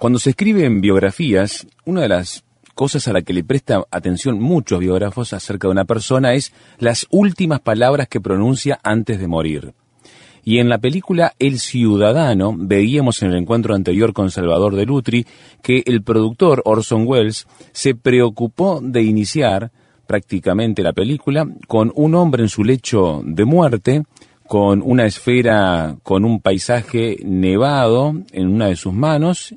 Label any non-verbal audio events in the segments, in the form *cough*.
Cuando se escriben biografías, una de las cosas a la que le presta atención muchos biógrafos acerca de una persona es las últimas palabras que pronuncia antes de morir. Y en la película El Ciudadano veíamos en el encuentro anterior con Salvador de Lutri que el productor Orson Welles se preocupó de iniciar prácticamente la película con un hombre en su lecho de muerte, con una esfera con un paisaje nevado en una de sus manos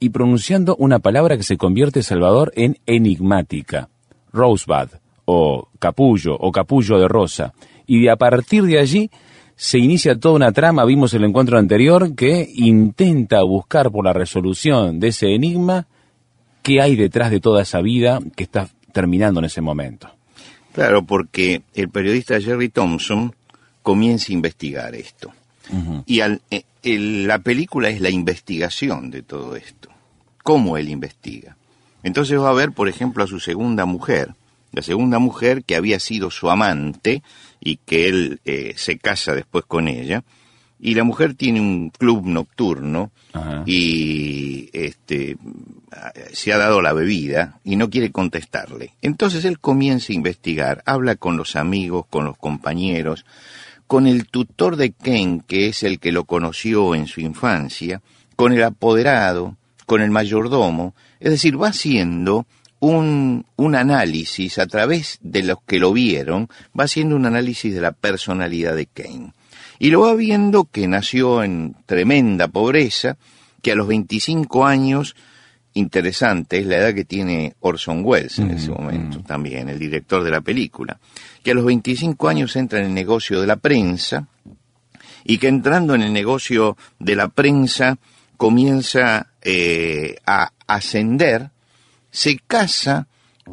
y pronunciando una palabra que se convierte, Salvador, en enigmática, Rosebud, o capullo, o capullo de rosa. Y de a partir de allí se inicia toda una trama, vimos el encuentro anterior, que intenta buscar por la resolución de ese enigma qué hay detrás de toda esa vida que está terminando en ese momento. Claro, porque el periodista Jerry Thompson comienza a investigar esto. Y al, eh, la película es la investigación de todo esto cómo él investiga. Entonces va a ver, por ejemplo, a su segunda mujer, la segunda mujer que había sido su amante y que él eh, se casa después con ella. Y la mujer tiene un club nocturno y este, se ha dado la bebida y no quiere contestarle. Entonces él comienza a investigar, habla con los amigos, con los compañeros, con el tutor de Ken, que es el que lo conoció en su infancia, con el apoderado, con el mayordomo, es decir, va haciendo un, un, análisis a través de los que lo vieron, va haciendo un análisis de la personalidad de Kane. Y lo va viendo que nació en tremenda pobreza, que a los 25 años, interesante, es la edad que tiene Orson Welles en ese momento también, el director de la película, que a los 25 años entra en el negocio de la prensa y que entrando en el negocio de la prensa comienza eh, a ascender, se casa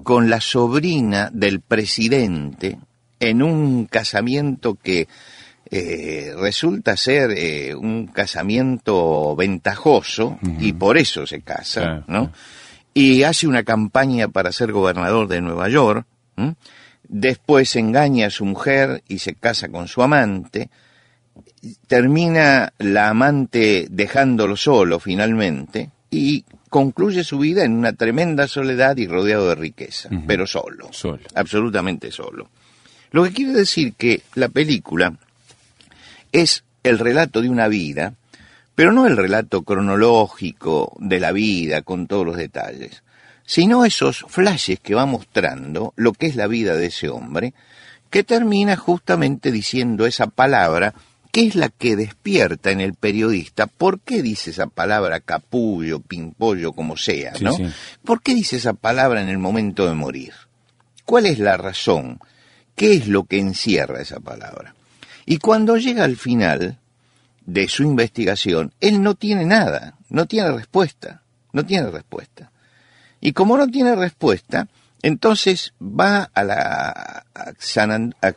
con la sobrina del presidente en un casamiento que eh, resulta ser eh, un casamiento ventajoso y por eso se casa, ¿no? Y hace una campaña para ser gobernador de Nueva York, después engaña a su mujer y se casa con su amante, termina la amante dejándolo solo finalmente y concluye su vida en una tremenda soledad y rodeado de riqueza, pero solo, solo, absolutamente solo. Lo que quiere decir que la película es el relato de una vida, pero no el relato cronológico de la vida con todos los detalles, sino esos flashes que va mostrando lo que es la vida de ese hombre, que termina justamente diciendo esa palabra ¿Qué es la que despierta en el periodista? ¿Por qué dice esa palabra capullo, pimpollo, como sea, no? ¿Por qué dice esa palabra en el momento de morir? ¿Cuál es la razón? ¿Qué es lo que encierra esa palabra? Y cuando llega al final de su investigación, él no tiene nada, no tiene respuesta, no tiene respuesta. Y como no tiene respuesta, entonces va a la a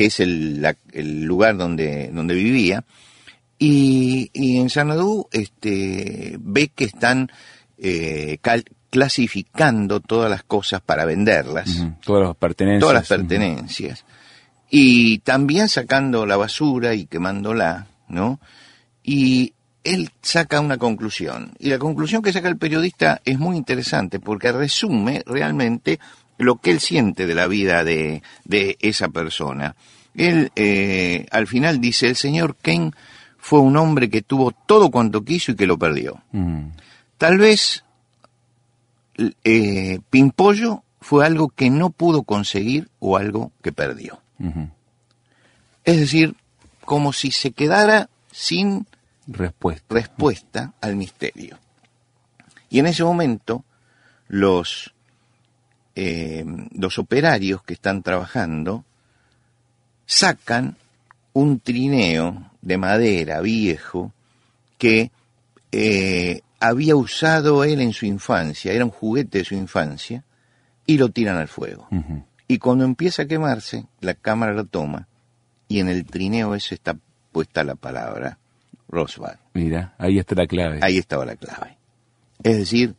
que es el, lugar donde, donde vivía, y, en Sanadú este, ve que están eh, clasificando todas las cosas para venderlas. Todas las pertenencias. Todas las pertenencias. Y también sacando la basura y quemándola, ¿no? Y él saca una conclusión. Y la conclusión que saca el periodista es muy interesante porque resume realmente lo que él siente de la vida de, de esa persona. Él eh, al final dice, el señor Ken fue un hombre que tuvo todo cuanto quiso y que lo perdió. Mm. Tal vez eh, Pimpollo fue algo que no pudo conseguir o algo que perdió. Es decir, como si se quedara sin respuesta. respuesta al misterio. Y en ese momento los eh, los operarios que están trabajando sacan un trineo de madera viejo que eh, había usado él en su infancia, era un juguete de su infancia, y lo tiran al fuego. Y cuando empieza a quemarse, la cámara lo toma, y en el trineo ese está puesta la palabra Roswell. Mira, ahí está la clave. Ahí estaba la clave. Es decir,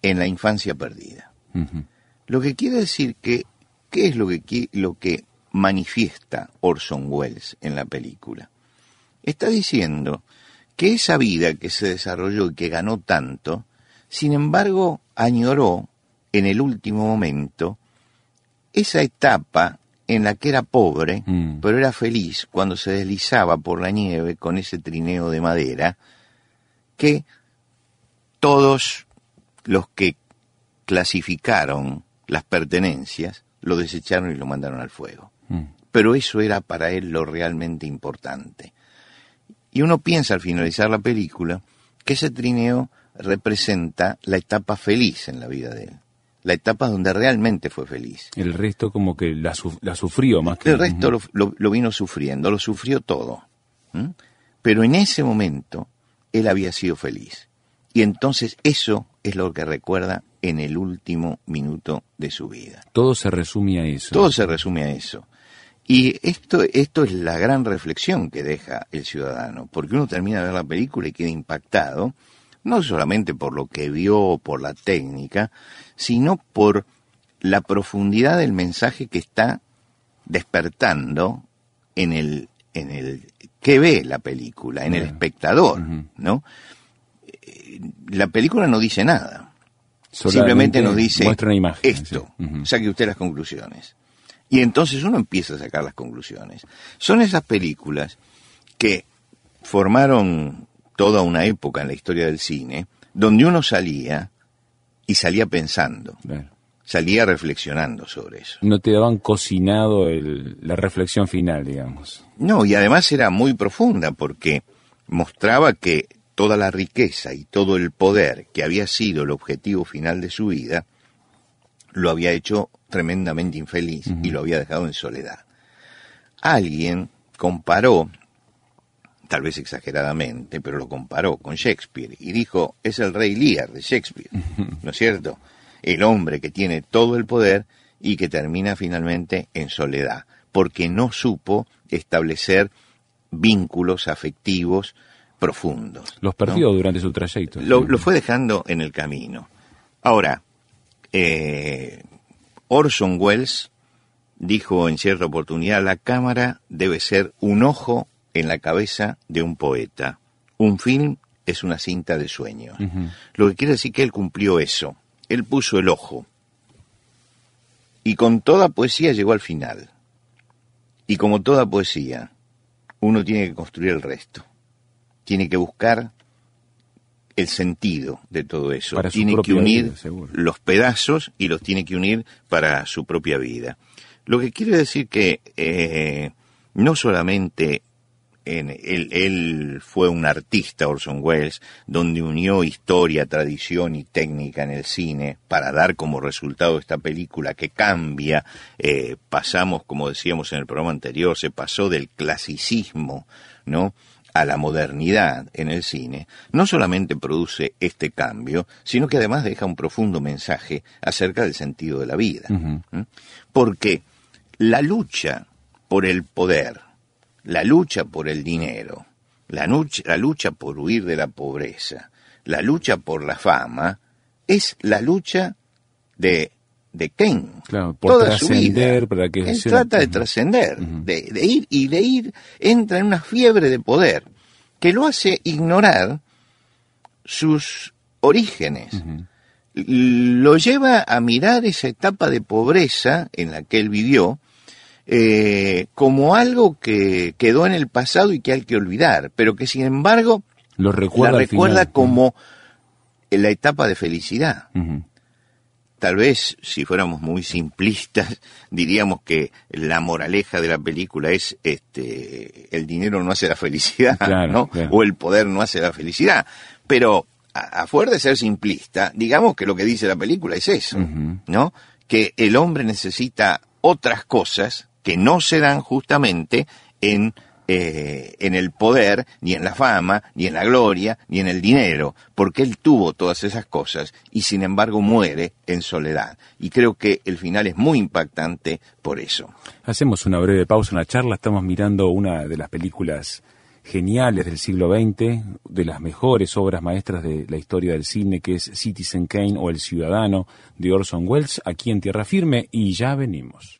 en la infancia perdida. Lo que quiere decir que, ¿qué es lo que, lo que manifiesta Orson Welles en la película? Está diciendo que esa vida que se desarrolló y que ganó tanto, sin embargo, añoró en el último momento esa etapa en la que era pobre, Mm. pero era feliz cuando se deslizaba por la nieve con ese trineo de madera, que todos los que clasificaron las pertenencias lo desecharon y lo mandaron al fuego. Mm. Pero eso era para él lo realmente importante. Y uno piensa al finalizar la película que ese trineo representa la etapa feliz en la vida de él, la etapa donde realmente fue feliz. El resto como que la, su- la sufrió más que... El resto lo, lo- lo vino sufriendo, lo sufrió todo. Pero en ese momento él había sido feliz. Y entonces eso es lo que recuerda en el último minuto de su vida. Todo se resume a eso. Todo se resume a eso. Y esto, esto es la gran reflexión que deja el ciudadano, porque uno termina de ver la película y queda impactado, no solamente por lo que vio, por la técnica, sino por la profundidad del mensaje que está despertando en el, en el que ve la película, en el espectador. ¿no? Eh, La película no dice nada, Solamente simplemente nos dice Muestra una imagen. esto, sí. Saque usted las conclusiones. Y entonces uno empieza a sacar las conclusiones. Son esas películas que formaron toda una época en la historia del cine, donde uno salía y salía pensando, Claro. salía reflexionando sobre eso. No te daban cocinado el- la reflexión final, digamos. No, y además era muy profunda porque mostraba que toda la riqueza y todo el poder que había sido el objetivo final de su vida, lo había hecho tremendamente infeliz y lo había dejado en soledad. Alguien comparó, tal vez exageradamente, pero lo comparó con Shakespeare y dijo, es el rey Lear de Shakespeare, ¿no es cierto? El hombre que tiene todo el poder y que termina finalmente en soledad, porque no supo establecer vínculos afectivos profundos. Los ¿no? perdió durante su trayecto. Lo, fue dejando en el camino. Ahora, eh, Orson Welles dijo en cierta oportunidad, la cámara debe ser un ojo en la cabeza de un poeta. Un film es una cinta de sueños. Ujú. Lo que quiere decir que él cumplió eso. Él puso el ojo. Y con toda poesía llegó al final. Y como toda poesía, uno tiene que construir el resto. Tiene que buscar el sentido de todo eso. Para tiene que unir vida, los pedazos y los tiene que unir para su propia vida. Lo que quiere decir que eh, no solamente en- él, él fue un artista, Orson Welles, donde unió historia, tradición y técnica en el cine para dar como resultado esta película que cambia. eh, pasamos, como decíamos en el programa anterior, se pasó del clasicismo, ¿no? A la modernidad en el cine, no solamente produce este cambio, sino que además deja un profundo mensaje acerca del sentido de la vida. ¿Mm? Porque la lucha por el poder, la lucha por el dinero, la lucha, la lucha por huir de la pobreza, la lucha por la fama, es la lucha de, de Ken. Claro, por Toda su vida. para que Él sea- trata de trascender, de, de ir y de ir, entra en una fiebre de poder que lo hace ignorar sus orígenes lo lleva a mirar esa etapa de pobreza en la que él vivió eh, como algo que quedó en el pasado y que hay que olvidar, pero que sin embargo Lo recuerda la recuerda como la etapa de felicidad. Tal vez, si fuéramos muy simplistas, *laughs* diríamos que la moraleja de la película es este el dinero no hace la felicidad, Claro, ¿no? claro. O el poder no hace la felicidad. Pero a, de ser simplista, digamos que lo que dice la película es eso. ¿no? Que el hombre necesita otras cosas que no se dan justamente en eh, en el poder, ni en la fama, ni en la gloria, ni en el dinero, porque él tuvo todas esas cosas y sin embargo muere en soledad. Y creo que el final es muy impactante por eso. Hacemos una breve pausa en la charla, estamos mirando una de las películas geniales del siglo XX, de las mejores obras maestras de la historia del cine, que es Citizen Kane o El Ciudadano de Orson Welles, aquí en Tierra Firme, y ya venimos.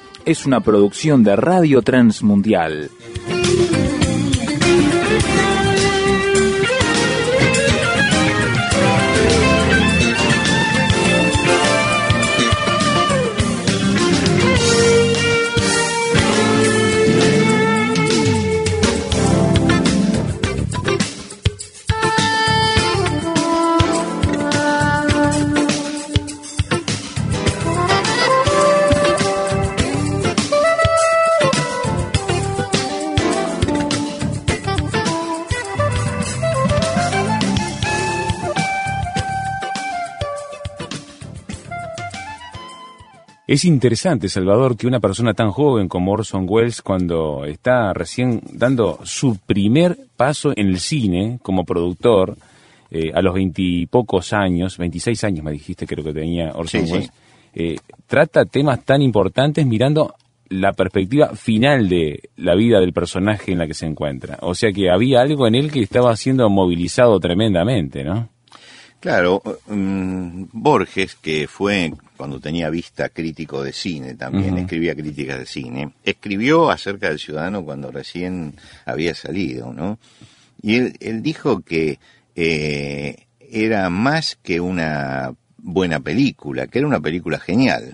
es una producción de Radio Transmundial. Es interesante, Salvador, que una persona tan joven como Orson Welles, cuando está recién dando su primer paso en el cine como productor, eh, a los veintipocos años, 26 años me dijiste creo que tenía Orson Welles, eh, trata temas tan importantes mirando la perspectiva final de la vida del personaje en la que se encuentra. O sea que había algo en él que estaba siendo movilizado tremendamente, ¿no? Claro, mm, Borges, que fue cuando tenía vista crítico de cine también, escribía críticas de cine, escribió acerca del ciudadano cuando recién había salido, ¿no? Y él, dijo que eh, era más que una buena película, que era una película genial.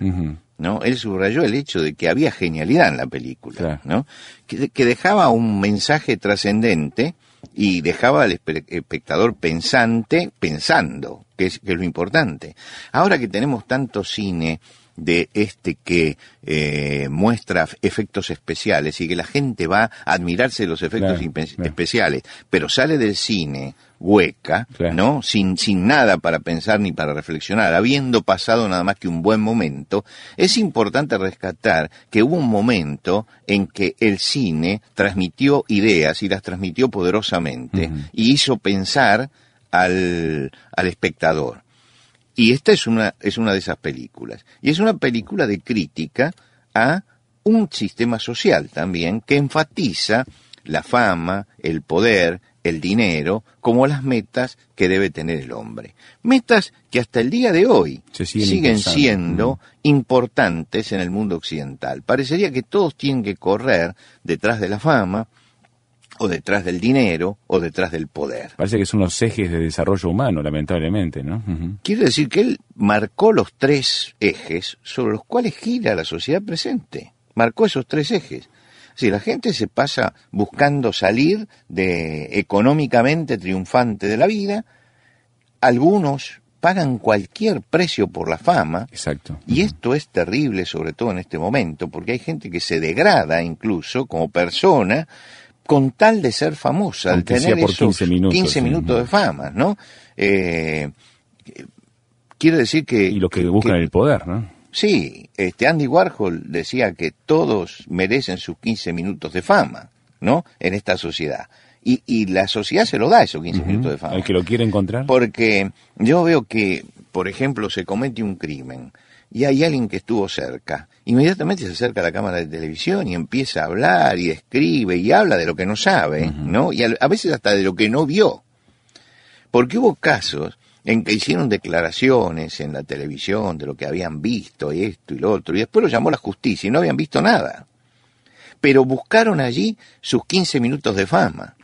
¿no? Él subrayó el hecho de que había genialidad en la película, ¿no? que, dejaba un mensaje trascendente y dejaba al espectador pensante pensando, que es, lo importante. Ahora que tenemos tanto cine de este que eh, muestra efectos especiales y que la gente va a admirarse de los efectos especiales, pero sale del cine hueca, ¿no? Sin, sin nada para pensar ni para reflexionar, habiendo pasado nada más que un buen momento, es importante rescatar que hubo un momento en que el cine transmitió ideas y las transmitió poderosamente y hizo pensar al, al espectador. Y esta es una, es una de esas películas. Y es una película de crítica a un sistema social también que enfatiza la fama, el poder, el dinero como las metas que debe tener el hombre. Metas que hasta el día de hoy siguen, siendo mm. importantes en el mundo occidental. Parecería que todos tienen que correr detrás de la fama, o detrás del dinero, o detrás del poder. Parece que son los ejes de desarrollo humano, lamentablemente, ¿no? Quiere decir que él marcó los tres ejes sobre los cuales gira la sociedad presente. Marcó esos tres ejes. Si la gente se pasa buscando salir de económicamente triunfante de la vida, algunos pagan cualquier precio por la fama. Exacto. Y esto es terrible, sobre todo en este momento, porque hay gente que se degrada incluso como persona con tal de ser famosa, al tener por esos 15 minutos, 15 minutos de fama, ¿no? Eh, quiere decir que... Y lo que buscan el poder, ¿no? Sí, este Andy Warhol decía que todos merecen sus 15 minutos de fama, ¿no? En esta sociedad. Y, y la sociedad se lo da esos 15 minutos de fama. El que lo quiere encontrar. Porque yo veo que, por ejemplo, se comete un crimen y hay alguien que estuvo cerca. Inmediatamente se acerca a la cámara de televisión y empieza a hablar y escribe y habla de lo que no sabe, ¿no? Y a veces hasta de lo que no vio. Porque hubo casos en que hicieron declaraciones en la televisión de lo que habían visto y esto y lo otro, y después lo llamó la justicia y no habían visto nada. Pero buscaron allí sus 15 minutos de fama.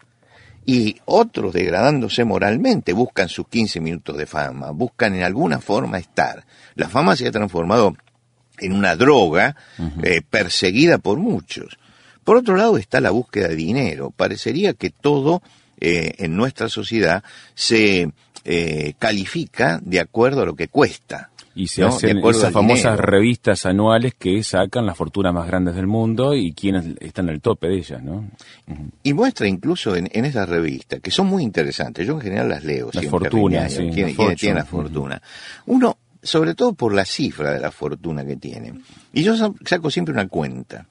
Y otros, degradándose moralmente, buscan sus 15 minutos de fama, buscan en alguna forma estar. La fama se ha transformado en una droga eh, perseguida por muchos. Por otro lado está la búsqueda de dinero. Parecería que todo eh, en nuestra sociedad se eh, califica de acuerdo a lo que cuesta. Y se hacen esas famosas revistas anuales que sacan las fortunas más grandes del mundo y quienes están al tope de ellas, ¿no? Y muestra incluso en, esas revistas, que son muy interesantes, yo en general las leo. Las fortunas, sí. tiene la fortuna. Uno, sobre todo por la cifra de la fortuna que tiene. Y yo saco siempre una cuenta.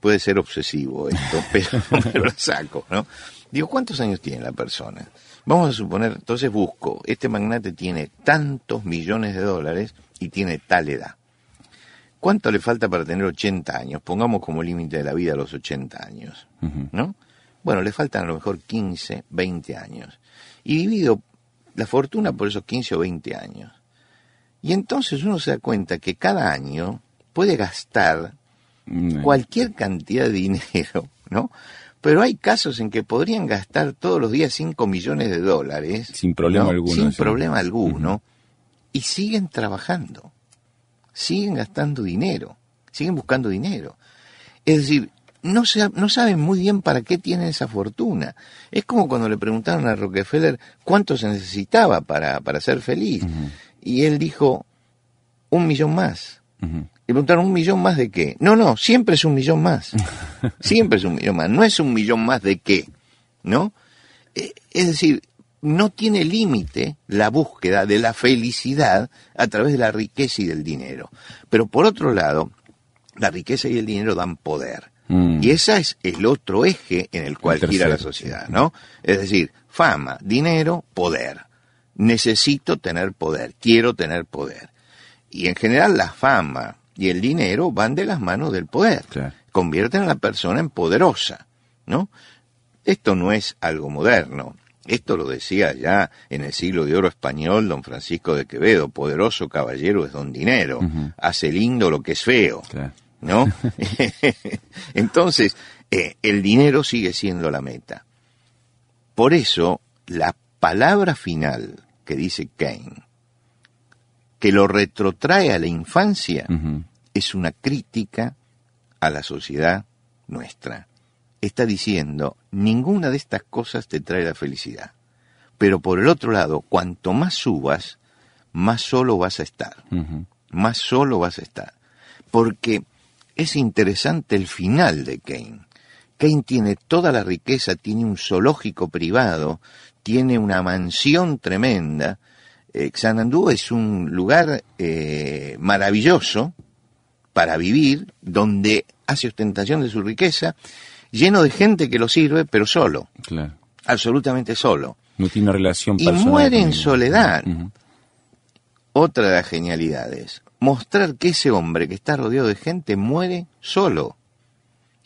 Puede ser obsesivo esto, *laughs* pero, la saco, ¿no? Digo, ¿cuántos años tiene la persona? Vamos a suponer, entonces busco, este magnate tiene tantos millones de dólares y tiene tal edad. ¿Cuánto le falta para tener 80 años? Pongamos como límite de la vida los 80 años, ¿no? Bueno, le faltan a lo mejor 15, 20 años. Y divido la fortuna por esos 15 o 20 años. Y entonces uno se da cuenta que cada año puede gastar mm. cualquier cantidad de dinero, ¿no? Pero hay casos en que podrían gastar todos los días 5 millones de dólares. Sin problema alguno. Sin problema alguno. Y siguen trabajando. Siguen gastando dinero. Siguen buscando dinero. Es decir, no, no saben muy bien para qué tienen esa fortuna. Es como cuando le preguntaron a Rockefeller cuánto se necesitaba para, para ser feliz. Y él dijo, un millón más. Y preguntaron, ¿un millón más de qué? No, no, siempre es un millón más. *laughs* siempre es un millón más. No es un millón más de qué, ¿no? Eh, es decir, no tiene límite la búsqueda de la felicidad a través de la riqueza y del dinero. Pero por otro lado, la riqueza y el dinero dan poder. Mm. Y ese es el otro eje en el cual gira la sociedad, ¿no? Es decir, fama, dinero, poder. Necesito tener poder, quiero tener poder. Y en general la fama, y el dinero van de las manos del poder. Convierten a la persona en poderosa, ¿no? Esto no es algo moderno. Esto lo decía ya en el siglo de oro español don Francisco de Quevedo, poderoso caballero es don dinero, hace lindo lo que es feo, ¿no? *laughs* *laughs* Entonces, eh, el dinero sigue siendo la meta. Por eso, la palabra final que dice Kane que lo retrotrae a la infancia, es una crítica a la sociedad nuestra. Está diciendo, ninguna de estas cosas te trae la felicidad. Pero por el otro lado, cuanto más subas, más solo vas a estar. Más solo vas a estar. Porque es interesante el final de Kane. Kane tiene toda la riqueza, tiene un zoológico privado, tiene una mansión tremenda, eh, Xanandú es un lugar eh, maravilloso para vivir, donde hace ostentación de su riqueza, lleno de gente que lo sirve, pero solo. Absolutamente solo. No tiene relación personal. Y muere en soledad. Otra de las genialidades. Mostrar que ese hombre que está rodeado de gente muere solo.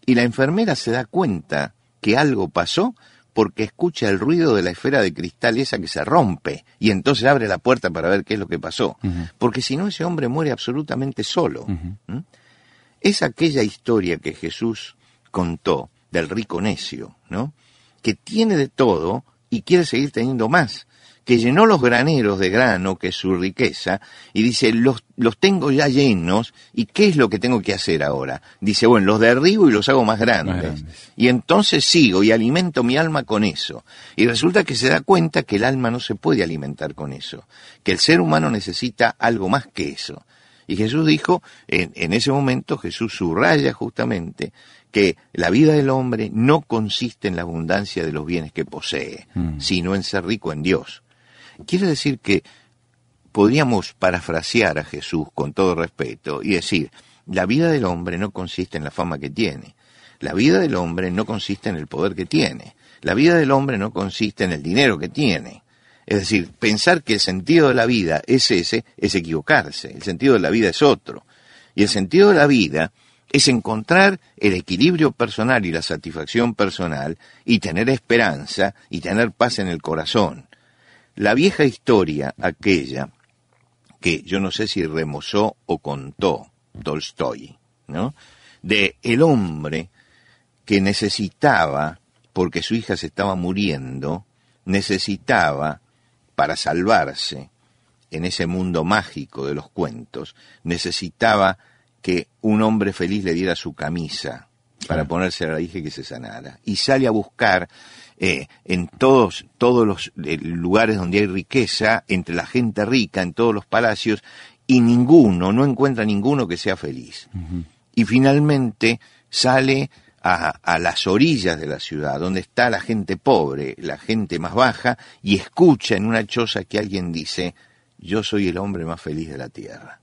Y la enfermera se da cuenta que algo pasó porque escucha el ruido de la esfera de cristal esa que se rompe y entonces abre la puerta para ver qué es lo que pasó. Porque si no, ese hombre muere absolutamente solo. Es aquella historia que Jesús contó del rico necio, ¿no? Que tiene de todo y quiere seguir teniendo más que llenó los graneros de grano, que es su riqueza, y dice, los, los tengo ya llenos, ¿y qué es lo que tengo que hacer ahora? Dice, bueno, los derribo y los hago más grandes. Y entonces sigo y alimento mi alma con eso. Y resulta que se da cuenta que el alma no se puede alimentar con eso, que el ser humano necesita algo más que eso. Y Jesús dijo, en, en ese momento Jesús subraya justamente que la vida del hombre no consiste en la abundancia de los bienes que posee, mm. sino en ser rico en Dios. Quiere decir que podríamos parafrasear a Jesús con todo respeto y decir, la vida del hombre no consiste en la fama que tiene, la vida del hombre no consiste en el poder que tiene, la vida del hombre no consiste en el dinero que tiene. Es decir, pensar que el sentido de la vida es ese es equivocarse, el sentido de la vida es otro. Y el sentido de la vida es encontrar el equilibrio personal y la satisfacción personal y tener esperanza y tener paz en el corazón. La vieja historia, aquella que yo no sé si remozó o contó Tolstoy, ¿no? De el hombre que necesitaba, porque su hija se estaba muriendo, necesitaba, para salvarse en ese mundo mágico de los cuentos, necesitaba que un hombre feliz le diera su camisa para ponerse a la y que se sanara. Y sale a buscar eh, en todos, todos los eh, lugares donde hay riqueza, entre la gente rica, en todos los palacios, y ninguno, no encuentra ninguno que sea feliz. Y finalmente sale a, a, las orillas de la ciudad, donde está la gente pobre, la gente más baja, y escucha en una choza que alguien dice, yo soy el hombre más feliz de la tierra.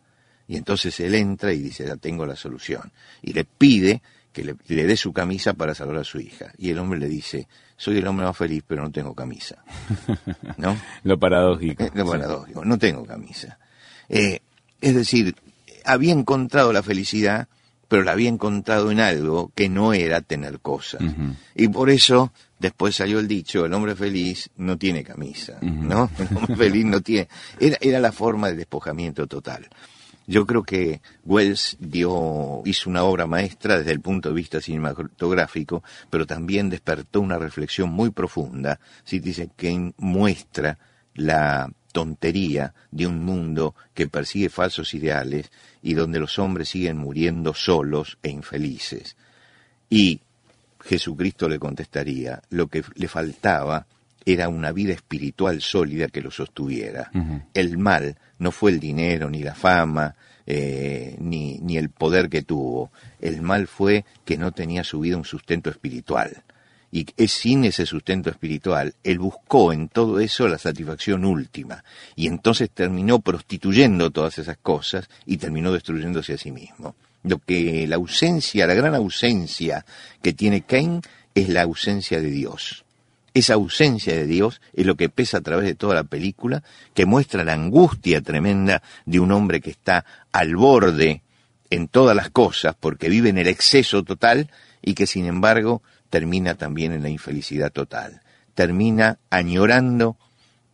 Y entonces él entra y dice, ya tengo la solución. Y le pide que le, dé su camisa para salvar a su hija. Y el hombre le dice, soy el hombre más feliz, pero no tengo camisa. *laughs* ¿No? lo paradójico. Eh, lo paradójico, no tengo camisa. Eh, es decir, había encontrado la felicidad, pero la había encontrado en algo que no era tener cosas. Y por eso después salió el dicho, el hombre feliz no tiene camisa, ¿no? El hombre feliz no tiene... Era, era la forma de despojamiento total. Yo creo que Wells dio, hizo una obra maestra desde el punto de vista cinematográfico, pero también despertó una reflexión muy profunda, si dice que muestra la tontería de un mundo que persigue falsos ideales y donde los hombres siguen muriendo solos e infelices. Y Jesucristo le contestaría, lo que le faltaba era una vida espiritual sólida que lo sostuviera. El mal no fue el dinero, ni la fama, eh, ni, ni el poder que tuvo. El mal fue que no tenía su vida un sustento espiritual. Y es sin ese sustento espiritual, él buscó en todo eso la satisfacción última. Y entonces terminó prostituyendo todas esas cosas y terminó destruyéndose a sí mismo. Lo que la ausencia, la gran ausencia que tiene Cain es la ausencia de Dios esa ausencia de Dios es lo que pesa a través de toda la película, que muestra la angustia tremenda de un hombre que está al borde en todas las cosas porque vive en el exceso total y que sin embargo termina también en la infelicidad total. Termina añorando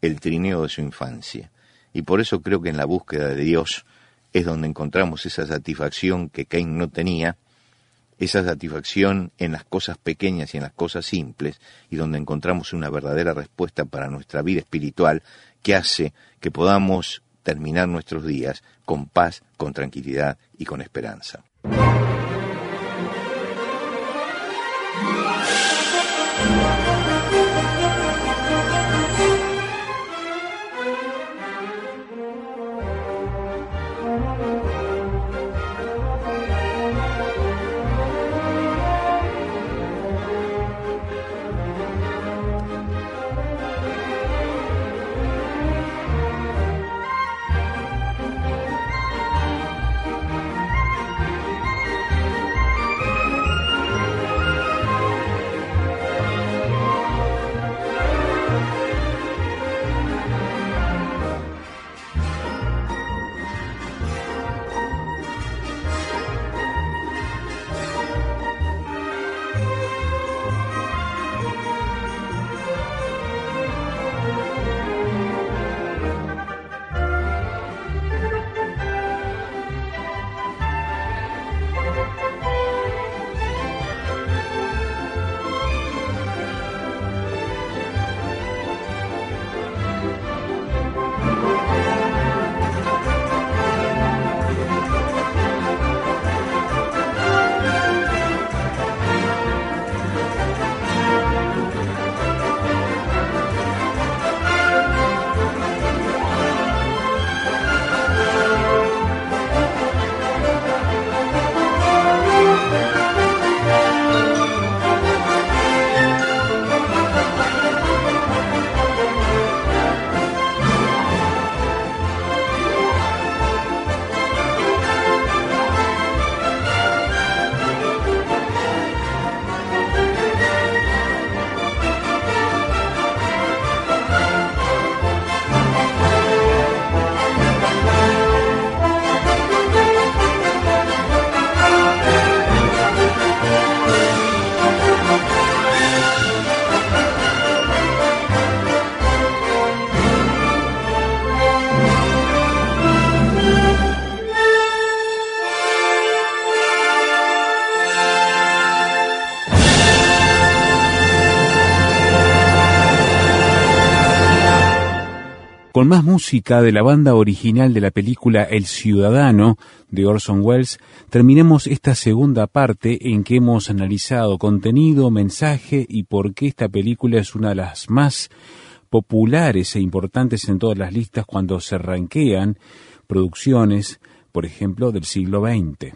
el trineo de su infancia. Y por eso creo que en la búsqueda de Dios es donde encontramos esa satisfacción que Cain no tenía, esa satisfacción en las cosas pequeñas y en las cosas simples, y donde encontramos una verdadera respuesta para nuestra vida espiritual que hace que podamos terminar nuestros días con paz, con tranquilidad y con esperanza. Música de la banda original de la película El Ciudadano de Orson Welles, terminemos esta segunda parte en que hemos analizado contenido, mensaje y por qué esta película es una de las más populares e importantes en todas las listas cuando se ranquean producciones, por ejemplo, del siglo XX.